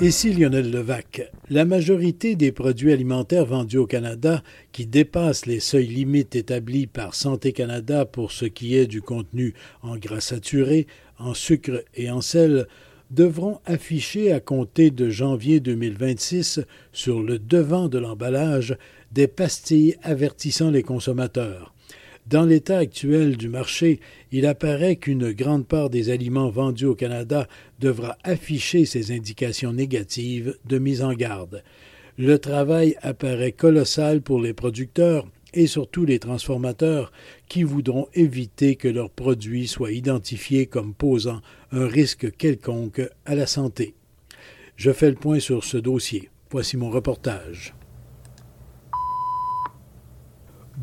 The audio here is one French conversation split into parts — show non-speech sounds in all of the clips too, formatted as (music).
Ici Lionel Levac. La majorité des produits alimentaires vendus au Canada qui dépassent les seuils limites établis par Santé Canada pour ce qui est du contenu en gras saturé, en sucre et en sel devront afficher à compter de janvier 2026 sur le devant de l'emballage des pastilles avertissant les consommateurs. Dans l'état actuel du marché, il apparaît qu'une grande part des aliments vendus au Canada devra afficher ces indications négatives de mise en garde. Le travail apparaît colossal pour les producteurs et surtout les transformateurs qui voudront éviter que leurs produits soient identifiés comme posant un risque quelconque à la santé. Je fais le point sur ce dossier. Voici mon reportage.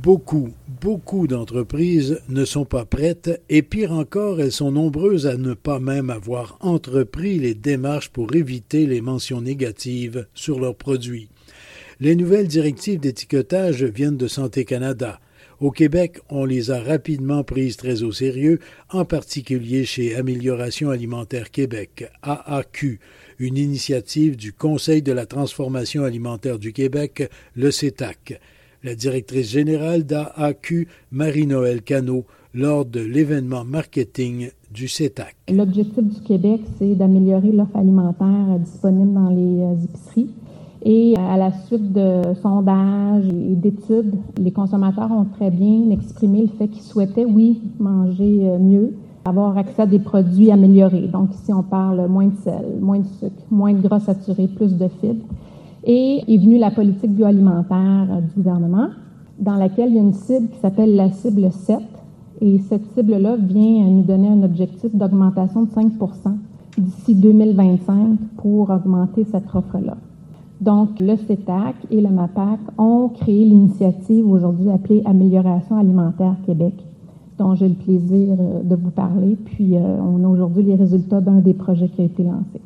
Beaucoup, beaucoup d'entreprises ne sont pas prêtes et pire encore, elles sont nombreuses à ne pas même avoir entrepris les démarches pour éviter les mentions négatives sur leurs produits. Les nouvelles directives d'étiquetage viennent de Santé Canada. Au Québec, on les a rapidement prises très au sérieux, en particulier chez Amélioration alimentaire Québec, AAQ, une initiative du Conseil de la transformation alimentaire du Québec, le CETAC la directrice générale d'AAQ, Marie-Noël Cano, lors de l'événement marketing du CETAC. L'objectif du Québec, c'est d'améliorer l'offre alimentaire disponible dans les euh, épiceries. Et à la suite de sondages et d'études, les consommateurs ont très bien exprimé le fait qu'ils souhaitaient, oui, manger euh, mieux, avoir accès à des produits améliorés. Donc ici, on parle moins de sel, moins de sucre, moins de gras saturés, plus de fibres. Et est venue la politique bioalimentaire euh, du gouvernement, dans laquelle il y a une cible qui s'appelle la cible 7. Et cette cible-là vient nous donner un objectif d'augmentation de 5% d'ici 2025 pour augmenter cette offre-là. Donc, le CETAC et le MAPAC ont créé l'initiative aujourd'hui appelée Amélioration alimentaire Québec, dont j'ai le plaisir euh, de vous parler. Puis, euh, on a aujourd'hui les résultats d'un des projets qui a été lancé.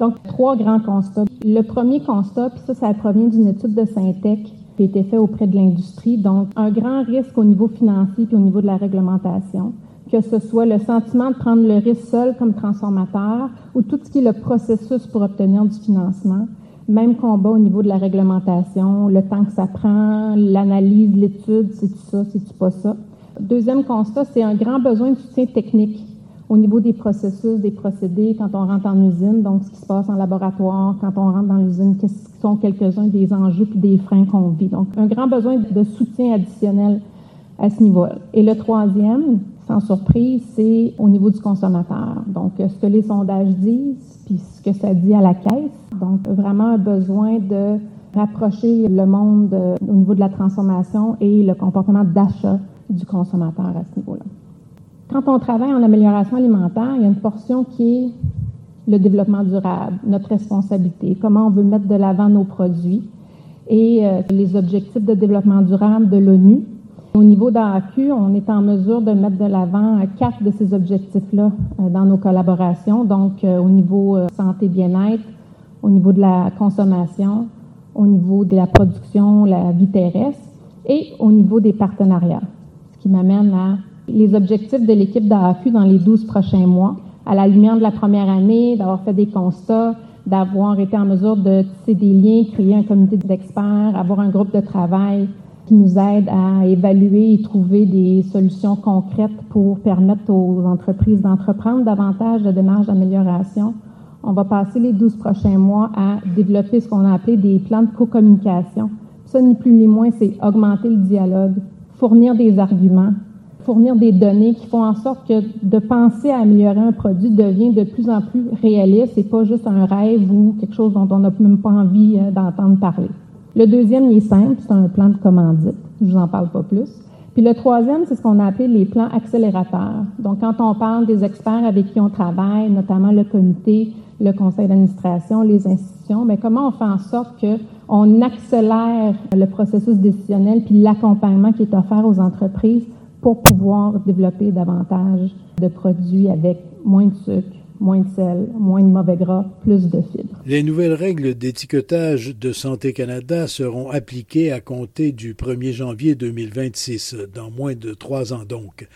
Donc, trois grands constats. Le premier constat, puis ça, ça provient d'une étude de Syntec qui a été faite auprès de l'industrie. Donc, un grand risque au niveau financier puis au niveau de la réglementation, que ce soit le sentiment de prendre le risque seul comme transformateur ou tout ce qui est le processus pour obtenir du financement. Même combat au niveau de la réglementation, le temps que ça prend, l'analyse, l'étude, c'est-tu ça, c'est-tu pas ça? Deuxième constat, c'est un grand besoin de soutien technique au niveau des processus, des procédés, quand on rentre en usine, donc ce qui se passe en laboratoire, quand on rentre dans l'usine, quels sont quelques-uns des enjeux et des freins qu'on vit. Donc, un grand besoin de soutien additionnel à ce niveau-là. Et le troisième, sans surprise, c'est au niveau du consommateur. Donc, ce que les sondages disent, puis ce que ça dit à la caisse. Donc, vraiment un besoin de rapprocher le monde euh, au niveau de la transformation et le comportement d'achat du consommateur à ce niveau-là. Quand on travaille en amélioration alimentaire, il y a une portion qui est le développement durable, notre responsabilité, comment on veut mettre de l'avant nos produits et euh, les objectifs de développement durable de l'ONU. Au niveau d'AQ, on est en mesure de mettre de l'avant euh, quatre de ces objectifs-là euh, dans nos collaborations, donc au niveau santé bien-être, au niveau de la consommation, au niveau de la production, la vie terrestre et au niveau des partenariats, ce qui m'amène à les objectifs de l'équipe d'AAQ dans les 12 prochains mois, à la lumière de la première année, d'avoir fait des constats, d'avoir été en mesure de tisser des liens, créer un comité d'experts, avoir un groupe de travail qui nous aide à évaluer et trouver des solutions concrètes pour permettre aux entreprises d'entreprendre davantage de démarches d'amélioration. On va passer les 12 prochains mois à développer ce qu'on a appelé des plans de co-communication. Ça, ni plus ni moins, c'est augmenter le dialogue, fournir des arguments, fournir des données qui font en sorte que de penser à améliorer un produit devient de plus en plus réaliste et pas juste un rêve ou quelque chose dont on n'a même pas envie euh, d'entendre parler. Le deuxième, il est simple, c'est un plan de commandite. Je vous en parle pas plus. Puis le troisième, c'est ce qu'on a appelé les plans accélérateurs. Donc, quand on parle des experts avec qui on travaille, notamment le comité le conseil d'administration, les institutions, mais comment on fait en sorte qu'on accélère le processus décisionnel puis l'accompagnement qui est offert aux entreprises pour pouvoir développer davantage de produits avec moins de sucre, moins de sel, moins de mauvais gras, plus de fibres. Les nouvelles règles d'étiquetage de Santé Canada seront appliquées à compter du 1er janvier 2026, dans moins de trois ans donc.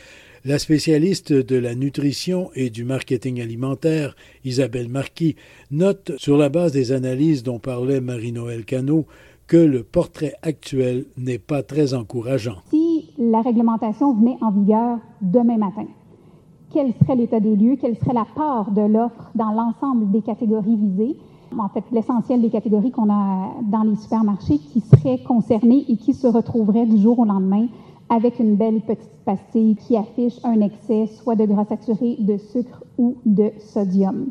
La spécialiste de la nutrition et du marketing alimentaire, Isabelle Marquis, note, sur la base des analyses dont parlait Marie-Noël Cano, que le portrait actuel n'est pas très encourageant. Si la réglementation venait en vigueur demain matin, quel serait l'état des lieux, quelle serait la part de l'offre dans l'ensemble des catégories visées, en fait l'essentiel des catégories qu'on a dans les supermarchés qui seraient concernées et qui se retrouveraient du jour au lendemain avec une belle petite pastille qui affiche un excès soit de gras saturé, de sucre ou de sodium.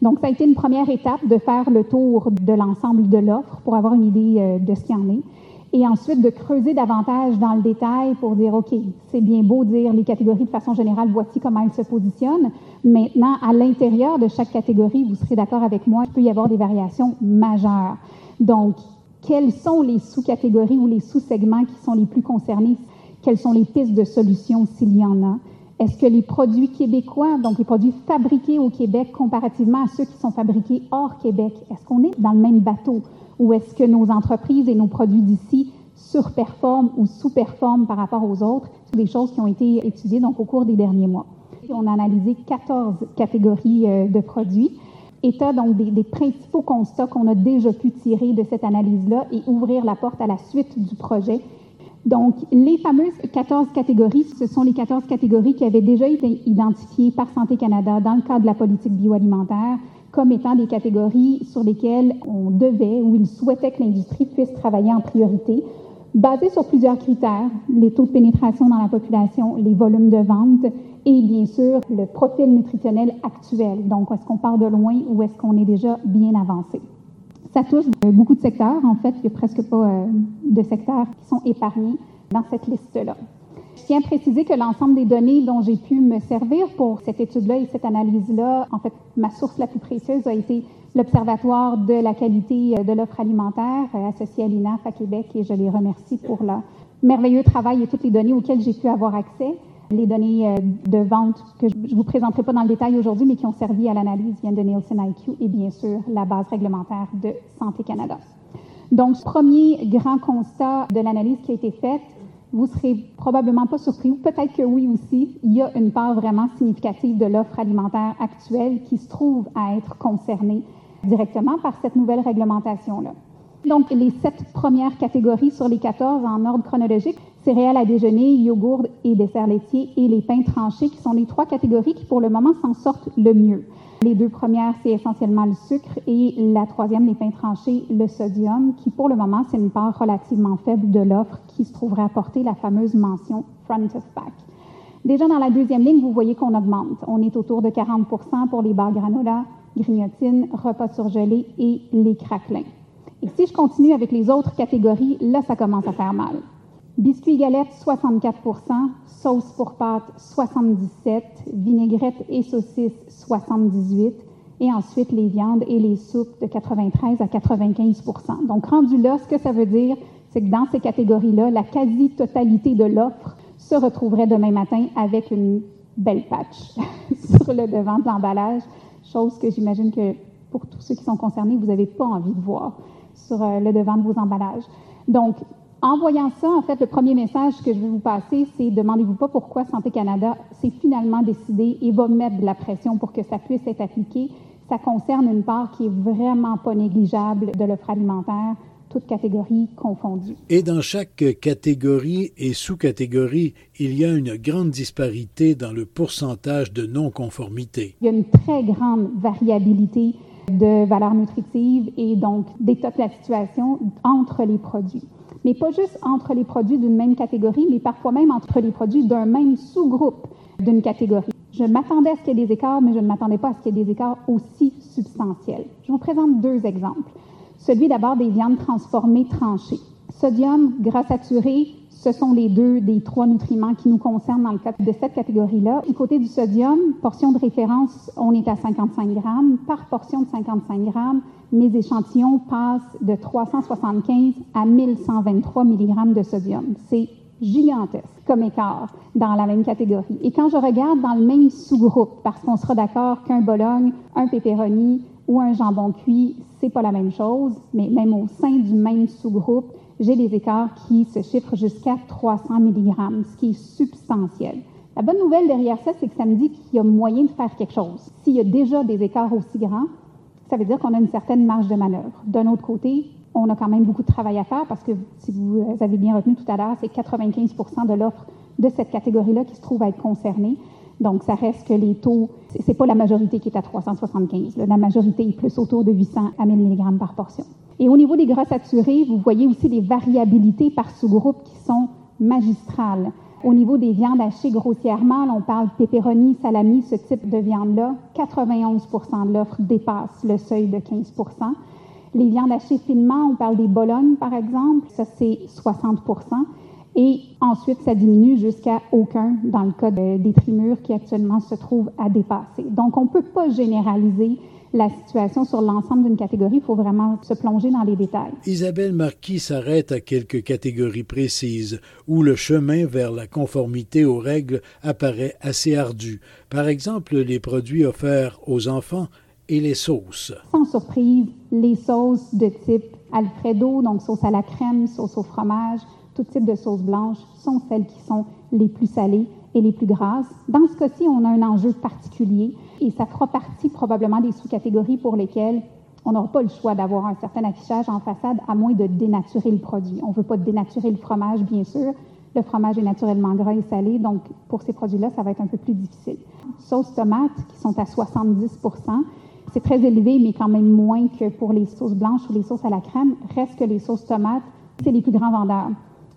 Donc, ça a été une première étape de faire le tour de l'ensemble de l'offre pour avoir une idée euh, de ce qu'il y en est. Et ensuite, de creuser davantage dans le détail pour dire, OK, c'est bien beau dire les catégories de façon générale, voici comment elles se positionnent. Maintenant, à l'intérieur de chaque catégorie, vous serez d'accord avec moi, il peut y avoir des variations majeures. Donc, quelles sont les sous-catégories ou les sous-segments qui sont les plus concernés? Quelles sont les pistes de solutions s'il y en a? Est-ce que les produits québécois, donc les produits fabriqués au Québec comparativement à ceux qui sont fabriqués hors Québec, est-ce qu'on est dans le même bateau? Ou est-ce que nos entreprises et nos produits d'ici surperforment ou sous-performent par rapport aux autres? C'est des choses qui ont été étudiées donc au cours des derniers mois. On a analysé 14 catégories euh, de produits. État donc des, des principaux constats qu'on a déjà pu tirer de cette analyse-là et ouvrir la porte à la suite du projet donc, les fameuses 14 catégories, ce sont les 14 catégories qui avaient déjà été identifiées par Santé Canada dans le cadre de la politique bioalimentaire comme étant des catégories sur lesquelles on devait ou il souhaitait que l'industrie puisse travailler en priorité, basées sur plusieurs critères, les taux de pénétration dans la population, les volumes de vente et bien sûr le profil nutritionnel actuel. Donc, est-ce qu'on part de loin ou est-ce qu'on est déjà bien avancé? Ça touche beaucoup de secteurs. En fait, il n'y a presque pas euh, de secteurs qui sont épargnés dans cette liste-là. Tiens à préciser que l'ensemble des données dont j'ai pu me servir pour cette étude-là et cette analyse-là, en fait, ma source la plus précieuse a été l'Observatoire de la qualité euh, de l'offre alimentaire euh, associé à l'INAF à Québec et je les remercie pour leur merveilleux travail et toutes les données auxquelles j'ai pu avoir accès. Les données euh, de vente que je ne vous présenterai pas dans le détail aujourd'hui, mais qui ont servi à l'analyse viennent de Nielsen IQ et bien sûr la base réglementaire de Santé Canada. Donc, premier grand constat de l'analyse qui a été faite, vous serez probablement pas surpris, ou peut-être que oui aussi, il y a une part vraiment significative de l'offre alimentaire actuelle qui se trouve à être concernée directement par cette nouvelle réglementation-là. Donc, les sept premières catégories sur les 14 en ordre chronologique, céréales à déjeuner, yogourt et desserts laitiers et les pains tranchés, qui sont les trois catégories qui, pour le moment, s'en sortent le mieux. Les deux premières, c'est essentiellement le sucre et la troisième, les pains tranchés, le sodium, qui, pour le moment, c'est une part relativement faible de l'offre qui se trouverait à porter la fameuse mention front of pack. Déjà dans la deuxième ligne, vous voyez qu'on augmente. On est autour de 40% pour les barres granola, grignotines, repas surgelés et les craquelins. Et si je continue avec les autres catégories, là, ça commence à faire mal. Biscuits galettes, 64% sauce pour pâtes, 77% vinaigrette et saucisses, 78% et ensuite les viandes et les soupes de 93 à 95% Donc, rendu là, ce que ça veut dire, c'est que dans ces catégories-là, la quasi-totalité de l'offre se retrouverait demain matin avec une belle patch (laughs) sur le devant de l'emballage, chose que j'imagine que pour tous ceux qui sont concernés, vous n'avez pas envie de voir sur euh, le devant de vos emballages. Donc, en voyant ça, en fait, le premier message que je vais vous passer, c'est demandez-vous pas pourquoi Santé Canada s'est finalement décidé et va mettre de la pression pour que ça puisse être appliqué. Ça concerne une part qui est vraiment pas négligeable de l'offre alimentaire, toutes catégories confondues. Et dans chaque catégorie et sous-catégorie, il y a une grande disparité dans le pourcentage de non-conformité. Il y a une très grande variabilité de valeur nutritive et donc d'état de la situation entre les produits. Mais pas juste entre les produits d'une même catégorie, mais parfois même entre les produits d'un même sous-groupe d'une catégorie. Je m'attendais à ce qu'il y ait des écarts, mais je ne m'attendais pas à ce qu'il y ait des écarts aussi substantiels. Je vous présente deux exemples. Celui d'abord des viandes transformées tranchées. Sodium, gras saturé, Ce sont les deux des trois nutriments qui nous concernent dans le cas de cette catégorie-là. Du côté du sodium, portion de référence, on est à 55 grammes. Par portion de 55 grammes, mes échantillons passent de 375 à 1123 mg de sodium. C'est gigantesque comme écart dans la même catégorie. Et quand je regarde dans le même sous-groupe, parce qu'on sera d'accord qu'un bologne, un pepperoni ou un jambon cuit, c'est pas la même chose, mais même au sein du même sous-groupe, j'ai des écarts qui se chiffrent jusqu'à 300 mg, ce qui est substantiel. La bonne nouvelle derrière ça, c'est que ça me dit qu'il y a moyen de faire quelque chose. S'il y a déjà des écarts aussi grands, ça veut dire qu'on a une certaine marge de manœuvre. D'un autre côté, on a quand même beaucoup de travail à faire parce que, si vous avez bien retenu tout à l'heure, c'est 95 de l'offre de cette catégorie-là qui se trouve à être concernée. Donc, ça reste que les taux, c'est pas la majorité qui est à 375. La majorité est plus autour de 800 à 1000 mg par portion. Et au niveau des gras saturés, vous voyez aussi des variabilités par sous-groupe qui sont magistrales. Au niveau des viandes hachées grossièrement, on parle pepperoni, salami, ce type de viande-là, 91 de l'offre dépasse le seuil de 15 Les viandes hachées finement, on parle des bolognes, par exemple, ça c'est 60% et ensuite, ça diminue jusqu'à aucun dans le cas des trimures qui actuellement se trouvent à dépasser. Donc, on ne peut pas généraliser la situation sur l'ensemble d'une catégorie. Il faut vraiment se plonger dans les détails. Isabelle Marquis s'arrête à quelques catégories précises où le chemin vers la conformité aux règles apparaît assez ardu. Par exemple, les produits offerts aux enfants et les sauces. Sans surprise, les sauces de type Alfredo, donc sauce à la crème, sauce au fromage, tout type de sauces blanches sont celles qui sont les plus salées et les plus grasses. Dans ce cas-ci, on a un enjeu particulier et ça fera partie probablement des sous-catégories pour lesquelles on n'aura pas le choix d'avoir un certain affichage en façade à moins de dénaturer le produit. On ne veut pas dénaturer le fromage, bien sûr. Le fromage est naturellement gras et salé, donc pour ces produits-là, ça va être un peu plus difficile. Sauces tomates qui sont à 70% c'est très élevé, mais quand même moins que pour les sauces blanches ou les sauces à la crème. Reste que les sauces tomates, c'est les plus grands vendeurs.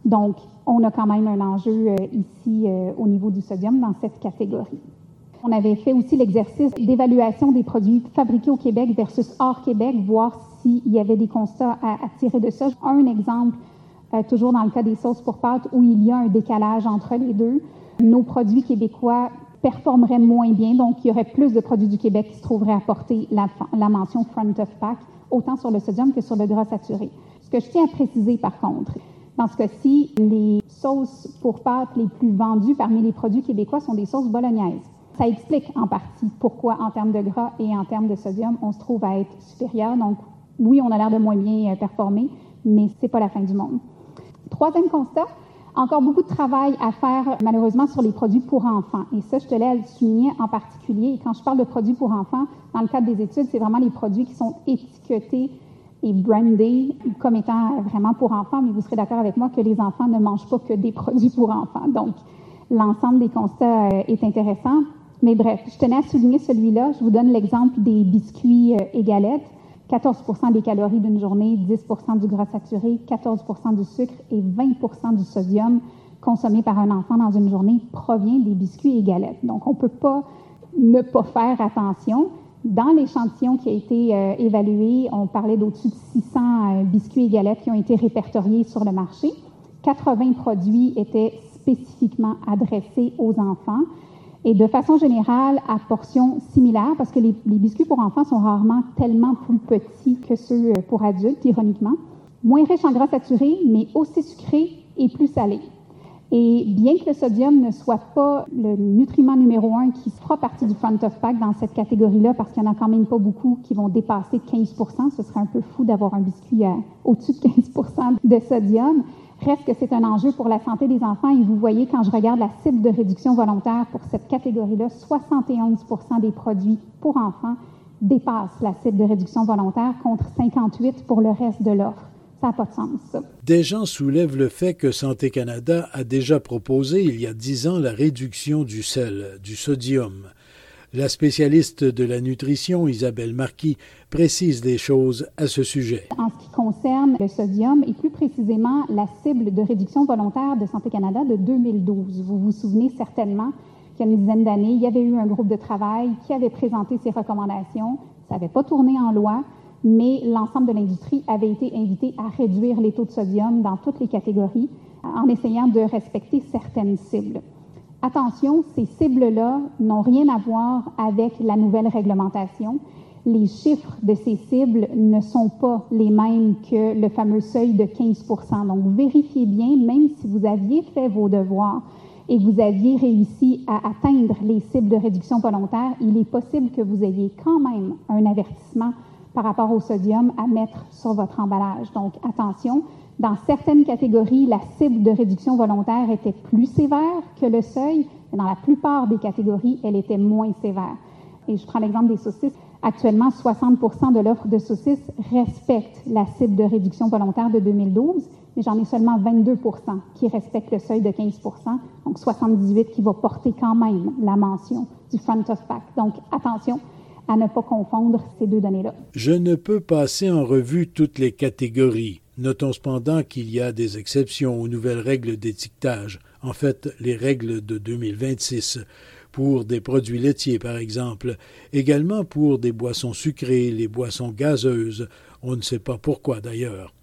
Donc, on a quand même un enjeu euh, ici euh, au niveau du sodium dans cette catégorie. On avait fait aussi l'exercice d'évaluation des produits fabriqués au Québec versus hors Québec, voir s'il y avait des constats à, tirer de ça. Un exemple, euh, toujours dans le cas des sauces pour pâtes, où il y a un décalage entre les deux. Nos produits québécois performeraient moins bien, donc il y aurait plus de produits du Québec qui se trouveraient à porter la, la mention front of pack, autant sur le sodium que sur le gras saturé. Ce que je tiens à préciser par contre, dans ce cas-ci, les sauces pour pâtes les plus vendues parmi les produits québécois sont des sauces bolognaises. Ça explique en partie pourquoi, en termes de gras et en termes de sodium, on se trouve à être supérieur. Donc, oui, on a l'air de moins bien euh, performer, mais c'est pas la fin du monde. Troisième constat, encore beaucoup de travail à faire malheureusement sur les produits pour enfants. Et ça, je te l'ai souligner en particulier. Et quand je parle de produits pour enfants, dans le cadre des études, c'est vraiment les produits qui sont étiquetés et brandé comme étant vraiment pour enfants, mais vous serez d'accord avec moi que les enfants ne mangent pas que des produits pour enfants. Donc, l'ensemble des constats euh, est intéressant. Mais bref, je tenais à souligner celui-là. Je vous donne l'exemple des biscuits et galettes. 14% des calories d'une journée, 10% du gras saturé, 14% du sucre et 20% du sodium consommé par un enfant dans une journée provient des biscuits et galettes. Donc, on ne peut pas ne pas faire attention. Dans l'échantillon qui a été euh, évalué, on parlait d'au-dessus de 600 euh, biscuits et galettes qui ont été répertoriés sur le marché. 80 produits étaient spécifiquement adressés aux enfants et de façon générale à portions similaires parce que les, biscuits pour enfants sont rarement tellement plus petits que ceux euh, pour adultes, ironiquement. Moins riches en gras saturés, mais aussi sucrés et plus salés. Et bien que le sodium ne soit pas le nutriment numéro un qui fera partie du front of pack dans cette catégorie-là, parce qu'il n'y en a quand même pas beaucoup qui vont dépasser 15% ce serait un peu fou d'avoir un biscuit au-dessus de 15% de sodium, reste que c'est un enjeu pour la santé des enfants. Et vous voyez, quand je regarde la cible de réduction volontaire pour cette catégorie-là, 71% des produits pour enfants dépassent la cible de réduction volontaire contre 58 pour le reste de l'offre. Ça n'a pas de sens. Des gens soulèvent le fait que Santé Canada a déjà proposé il y a dix ans la réduction du sel, du sodium. La spécialiste de la nutrition, Isabelle Marquis, précise des choses à ce sujet. En ce qui concerne le sodium et plus précisément la cible de réduction volontaire de Santé Canada de 2012, vous vous souvenez certainement qu'il y a une dizaine d'années, il y avait eu un groupe de travail qui avait présenté ses recommandations. Ça n'avait pas tourné en loi mais l'ensemble de l'industrie avait été invité à réduire les taux de sodium dans toutes les catégories. en essayant de respecter certaines cibles. Attention, ces cibles-là n'ont rien à voir avec la nouvelle réglementation. Les chiffres de ces cibles ne sont pas les mêmes que le fameux seuil de 15% Donc, vérifiez bien, même si vous aviez fait vos devoirs et que vous aviez réussi à atteindre les cibles de réduction volontaire, il est possible que vous ayez quand même un avertissement par rapport au sodium à mettre sur votre emballage. Donc, attention, dans certaines catégories, la cible de réduction volontaire était plus sévère que le seuil, mais dans la plupart des catégories, elle était moins sévère. Et je prends l'exemple des saucisses. Actuellement, 60 de l'offre de saucisses respecte la cible de réduction volontaire de 2012, mais j'en ai seulement 22 qui respectent le seuil de 15% donc 78 qui va porter quand même la mention du front of pack. Donc, attention, Je ne peux passer en revue toutes les catégories. Notons cependant qu'il y a des exceptions aux nouvelles règles d'étiquetage, en fait les règles de 2026, pour des produits laitiers par exemple, également pour des boissons sucrées, les boissons gazeuses, on ne sait pas pourquoi d'ailleurs.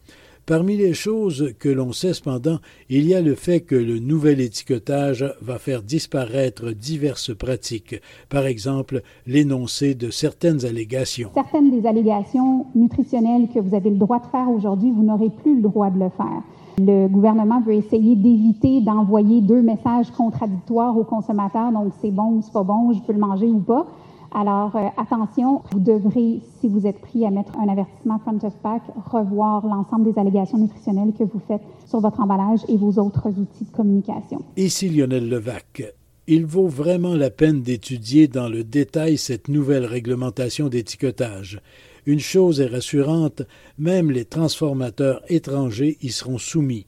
Parmi les choses que l'on sait cependant, il y a le fait que le nouvel étiquetage va faire disparaître diverses pratiques, par exemple l'énoncé de certaines allégations. Certaines des allégations nutritionnelles que vous avez le droit de faire aujourd'hui, vous n'aurez plus le droit de le faire. Le gouvernement veut essayer d'éviter d'envoyer deux messages contradictoires aux consommateurs, donc c'est bon ou c'est pas bon, je peux le manger ou pas. Alors, euh, attention, vous devrez, si vous êtes pris à mettre un avertissement front of pack, revoir l'ensemble des allégations nutritionnelles que vous faites sur votre emballage et vos autres outils de communication. Ici Lionel Levac. Il vaut vraiment la peine d'étudier dans le détail cette nouvelle réglementation d'étiquetage. Une chose est rassurante, même les transformateurs étrangers y seront soumis.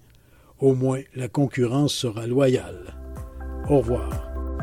Au moins, la concurrence sera loyale. Au revoir.